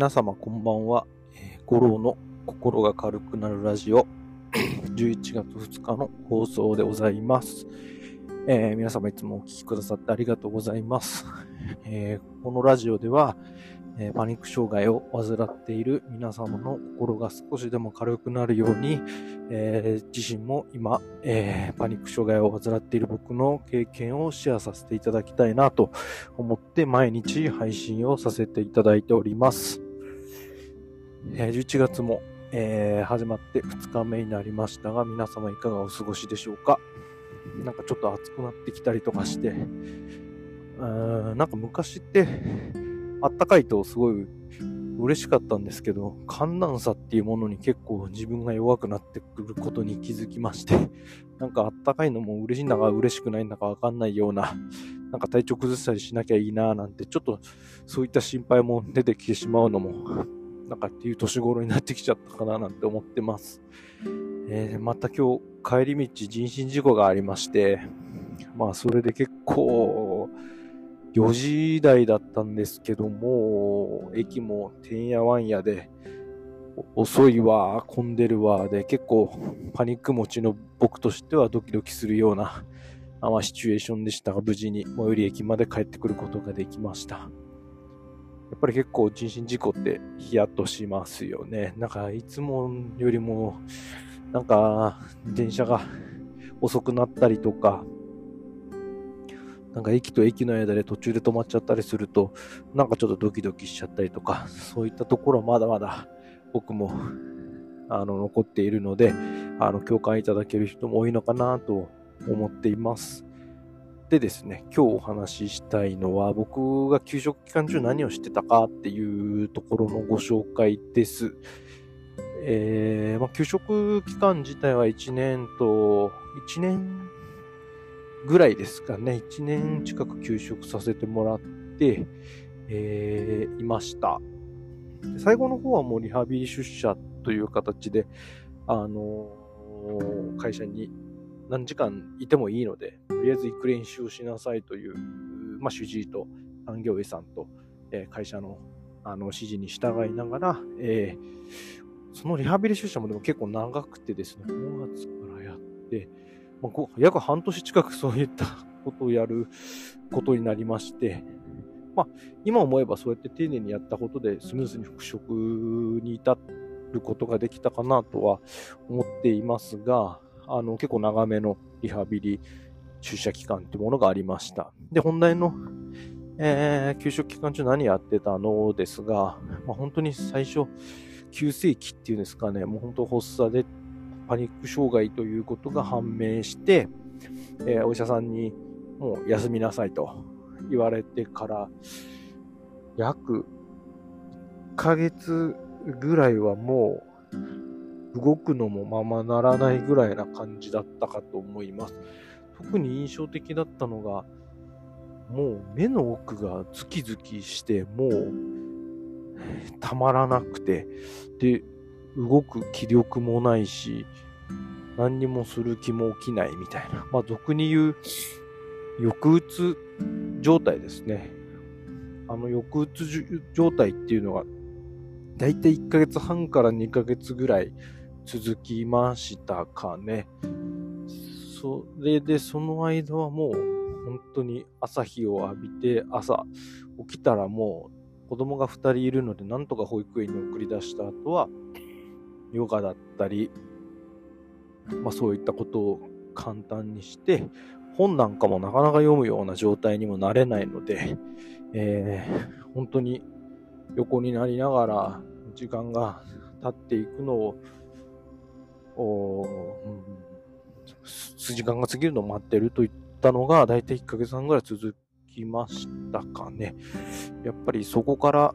皆様こんばんは。えー、五郎の心が軽くなるラジオ 11月2日の放送でございます。えー、皆様いつもお聴きくださってありがとうございます。えー、このラジオでは、えパニック障害を患っている皆様の心が少しでも軽くなるように、え自身も今、えパニック障害を患っている僕の経験をシェアさせていただきたいなと思って毎日配信をさせていただいております。え11月も、え始まって2日目になりましたが、皆様いかがお過ごしでしょうか？なんかちょっと暑くなってきたりとかして、うーんなんか昔って、あったかいとすごい嬉しかったんですけど、寒暖差っていうものに結構自分が弱くなってくることに気づきまして、なんかあったかいのも嬉しいんだか嬉しくないんだかわかんないような、なんか体調崩したりしなきゃいいななんて、ちょっとそういった心配も出てきてしまうのも、なんかっていう年頃になってきちゃったかななんて思ってます。えー、また今日帰り道人身事故がありまして、まあそれで結構4時台だったんですけども、駅もてんやわんやで、遅いわ、混んでるわ、で結構パニック持ちの僕としてはドキドキするような、まあ、シチュエーションでしたが、無事に最寄り駅まで帰ってくることができました。やっぱり結構人身事故ってヒヤッとしますよね。なんかいつもよりも、なんか電車が遅くなったりとか、なんか駅と駅の間で途中で止まっちゃったりすると、なんかちょっとドキドキしちゃったりとか、そういったところまだまだ僕もあの残っているので、あの共感いただける人も多いのかなと思っています。でですね、今日お話ししたいのは、僕が給食期間中何をしてたかっていうところのご紹介です。えーまあ、給食期間自体は1年と、1年ぐらいですかね、1年近く休職させてもらって、えー、いました。最後の方はもうリハビリ出社という形で、あのー、会社に何時間いてもいいので、とりあえず行く練習をしなさいという、まあ、主治医と産業医さんと、えー、会社のあの指示に従いながら、えー、そのリハビリ出社もでも結構長くてですね、5月からやって、まあ、約半年近くそういったことをやることになりまして、まあ、今思えばそうやって丁寧にやったことでスムーズに復職に至ることができたかなとは思っていますが、あの結構長めのリハビリ出社期間というものがありました。で、本題の、えー、休職期間中何やってたのですが、まあ、本当に最初、急性期っていうんですかね、もう本当発作でパニック障害ということが判明して、えー、お医者さんにもう休みなさいと言われてから、約1ヶ月ぐらいはもう動くのもままならないぐらいな感じだったかと思います。特に印象的だったのが、もう目の奥がズキズキして、もうたまらなくて、で、動く気力もないし、何にもする気も起きないみたいな。まあ、俗に言う、抑うつ状態ですね。あの、抑うつ状態っていうのが、だいたい1ヶ月半から2ヶ月ぐらい続きましたかね。それで、その間はもう、本当に朝日を浴びて、朝起きたらもう子供が2人いるので、なんとか保育園に送り出した後は、ヨガだったり、まあ、そういったことを簡単にして、本なんかもなかなか読むような状態にもなれないので、えー、本当に横になりながら時間が経っていくのを、時間が過ぎるのを待ってるといったのが、だいたい1ヶ月半ぐらい続きましたかね。やっぱりそこから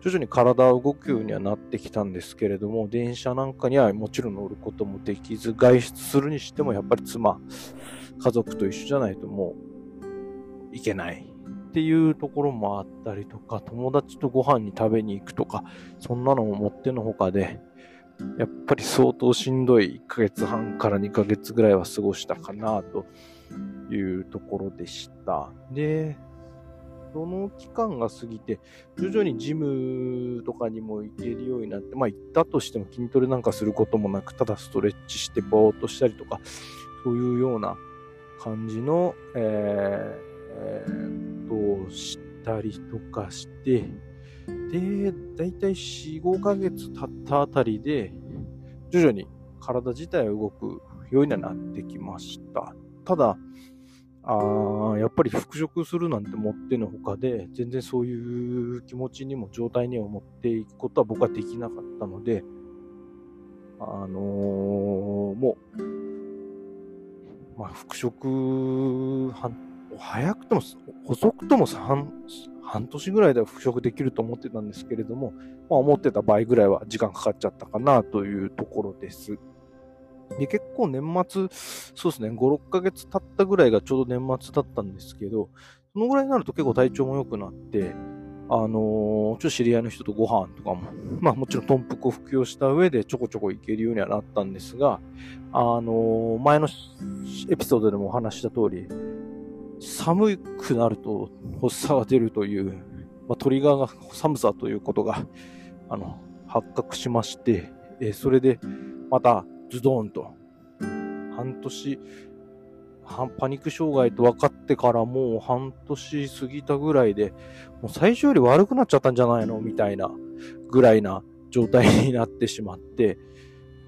徐々に体を動くようにはなってきたんですけれども、電車なんかにはもちろん乗ることもできず、外出するにしてもやっぱり妻、家族と一緒じゃないともういけないっていうところもあったりとか、友達とご飯に食べに行くとか、そんなのももってのほかで、やっぱり相当しんどい1ヶ月半から2ヶ月ぐらいは過ごしたかなというところでした。で、その期間が過ぎて、徐々にジムとかにも行けるようになって、まあ行ったとしても筋トレなんかすることもなく、ただストレッチしてぼーっとしたりとか、そういうような感じの、えー、えー、こと、したりとかして、で、だいたい4、5ヶ月経ったあたりで、徐々に体自体は動くようにはなってきました。ただ、あやっぱり復職するなんてもってのほかで、全然そういう気持ちにも状態にも持っていくことは僕はできなかったので、あのー、もう、まあ、復職、早くても、遅くとも半半年ぐらいでは復職できると思ってたんですけれども、まあ、思ってた倍ぐらいは時間かかっちゃったかなというところです。で、結構年末、そうですね、5、6ヶ月経ったぐらいがちょうど年末だったんですけど、そのぐらいになると結構体調も良くなって、あのー、ちょっと知り合いの人とご飯とかも、まあもちろん豚腹を服用した上でちょこちょこ行けるようにはなったんですが、あのー、前のエピソードでもお話した通り、寒くなると発作が出るという、まあ、トリガーが寒さということが、あの、発覚しまして、えそれでまたズドンと、半年、パニック障害と分かってからもう半年過ぎたぐらいで、もう最初より悪くなっちゃったんじゃないの？みたいなぐらいな状態になってしまって、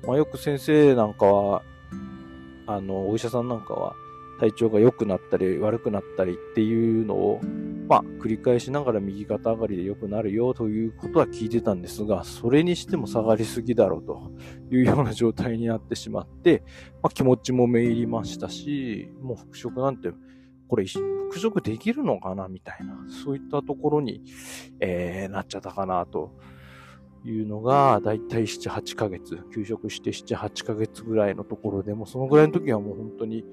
まあ、よく先生なんかは、あの、お医者さんなんかは、体調が良くなったり悪くなったりっていうのを、まあ、繰り返しながら右肩上がりで良くなるよということは聞いてたんですが、それにしても下がりすぎだろうと いうような状態になってしまって、まあ、気持ちもめいりましたし、もう復職なんて、これ復職できるのかなみたいな、そういったところに、えー、なっちゃったかなと。いうのが、だいたい7、8ヶ月、休職して7、8ヶ月ぐらいのところでも、そのぐらいの時はもう本当に、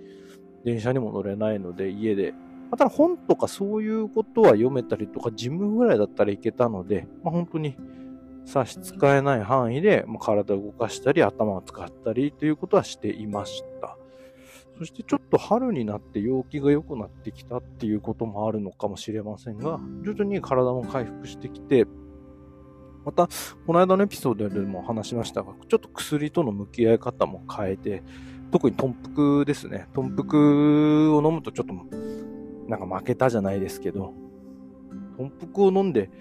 電車にも乗れないので、家で。まあ、ただ本とかそういうことは読めたりとか、事務ぐらいだったらいけたので、まあ、本当に差し支えない範囲で、まあ、体を動かしたり、頭を使ったりということはしていました。そしてちょっと春になって陽気が良くなってきたっていうこともあるのかもしれませんが、徐々に体も回復してきて、また、この間のエピソードでも話しましたが、ちょっと薬との向き合い方も変えて、特に豚腹ですね。豚腹を飲むとちょっと、なんか負けたじゃないですけど、豚腹を飲んで、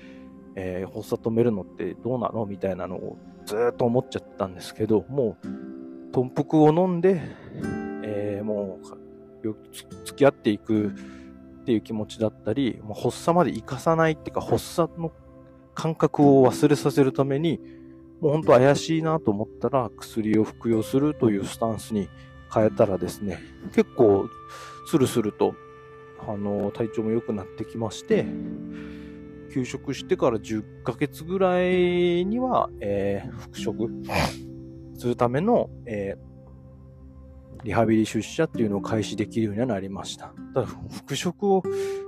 えー、発作止めるのってどうなのみたいなのをずっと思っちゃったんですけど、もう、豚腹を飲んで、えー、もう、付き合っていくっていう気持ちだったり、もう発作まで生かさないっていうか、発作の感覚を忘れさせるために、もう本当怪しいなと思ったら薬を服用するというスタンスに変えたらですね、結構スルスルとあの体調も良くなってきまして、休職してから10ヶ月ぐらいには、えー、復職するための、えー、リハビリ出社っていうのを開始できるようにはなりました。ただ、復職を、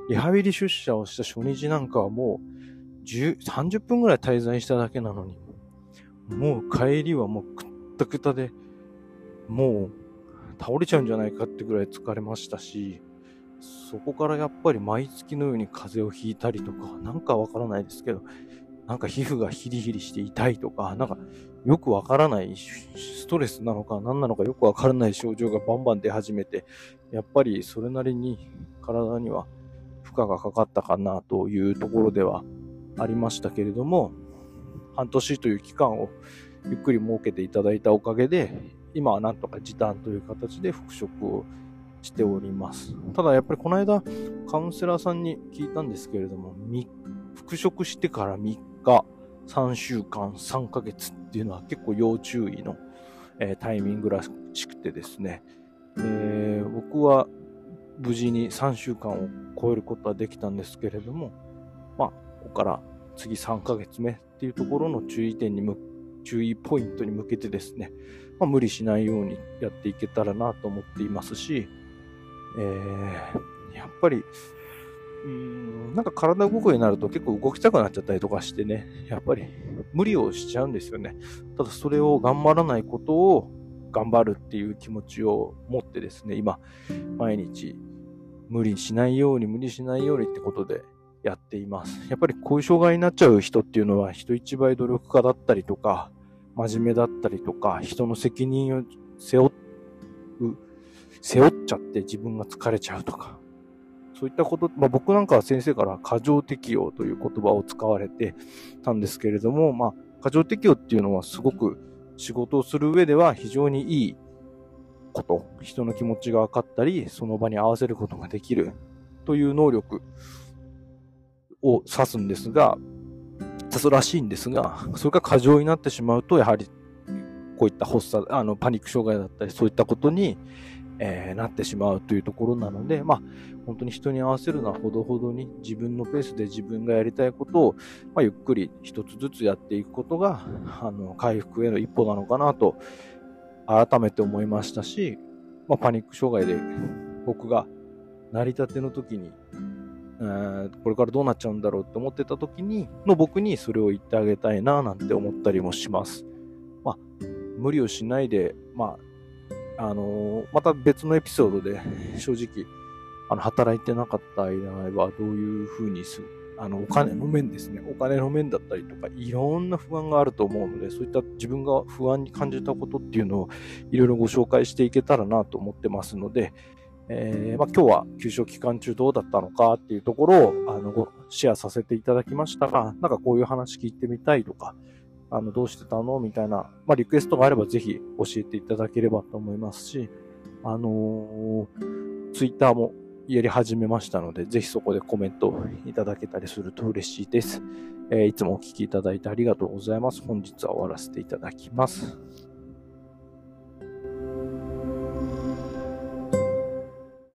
リハビリ出社をした初日なんかはもう10、30分ぐらい滞在しただけなのに、もう帰りはもうくったくたで、もう倒れちゃうんじゃないかってぐらい疲れましたし、そこからやっぱり毎月のように風邪をひいたりとか、なんかわからないですけど、なんか皮膚がヒリヒリして痛いとか、なんかよくわからないストレスなのか何なのかよくわからない症状がバンバン出始めて、やっぱりそれなりに体には負荷がかかったかなというところではありましたけれども、半年という期間をゆっくり設けていただいたおかげで、今はなんとか時短という形で復職をしております。ただやっぱりこの間カウンセラーさんに聞いたんですけれども、復職してから3日、3週間、3ヶ月っていうのは結構要注意の、えー、タイミングらしくてですね、えー、僕は無事に3週間を超えることはできたんですけれども、まあ、ここから次3ヶ月目っていうところの注意点にむ、注意ポイントに向けてですね、まあ、無理しないようにやっていけたらなと思っていますし、えー、やっぱり、うーん、なんか体動くようになると結構動きたくなっちゃったりとかしてね、やっぱり無理をしちゃうんですよね。ただそれを頑張らないことを頑張るっていう気持ちを持ってですね、今、毎日無理しないように無理しないようにってことでっています。やっぱりこういう障害になっちゃう人っていうのは人一倍努力家だったりとか、真面目だったりとか、人の責任を背負う、背負っちゃって自分が疲れちゃうとか、そういったこと、まあ僕なんかは先生から過剰適応という言葉を使われてたんですけれども、まあ過剰適応っていうのはすごく仕事をする上では非常にいいこと、人の気持ちが分かったり、その場に合わせることができるという能力を指すんですが、指すらしいんですが、それが過剰になってしまうと、やはりこういった発作、あの、パニック障害だったり、そういったことに、えー、なってしまうというところなので、まあ、本当に人に合わせるのはほどほどに自分のペースで自分がやりたいことを、まあ、ゆっくり一つずつやっていくことが、あの、回復への一歩なのかなと、改めて思いましたし、まあ、パニック障害で僕が成り立ての時に、えー、これからどうなっちゃうんだろうって思ってた時に、の僕にそれを言ってあげたいななんて思ったりもします。まあ、無理をしないで、まあ、あのー、また別のエピソードで正直、あの、働いてなかった間合いはどういうふうにする、あの、お金の面ですね。お金の面だったりとか、いろんな不安があると思うので、そういった自分が不安に感じたことっていうのをいろいろご紹介していけたらなと思ってますので、えー、まあ、今日は休職期間中どうだったのかっていうところをあのシェアさせていただきましたが、なんかこういう話聞いてみたいとか、あのどうしてたのみたいな、まあ、リクエストがあればぜひ教えていただければと思いますし、あのー、ツイッターもやり始めましたので、ぜひそこでコメントいただけたりすると嬉しいです。えー、いつもお聞きいただいてありがとうございます。本日は終わらせていただきます。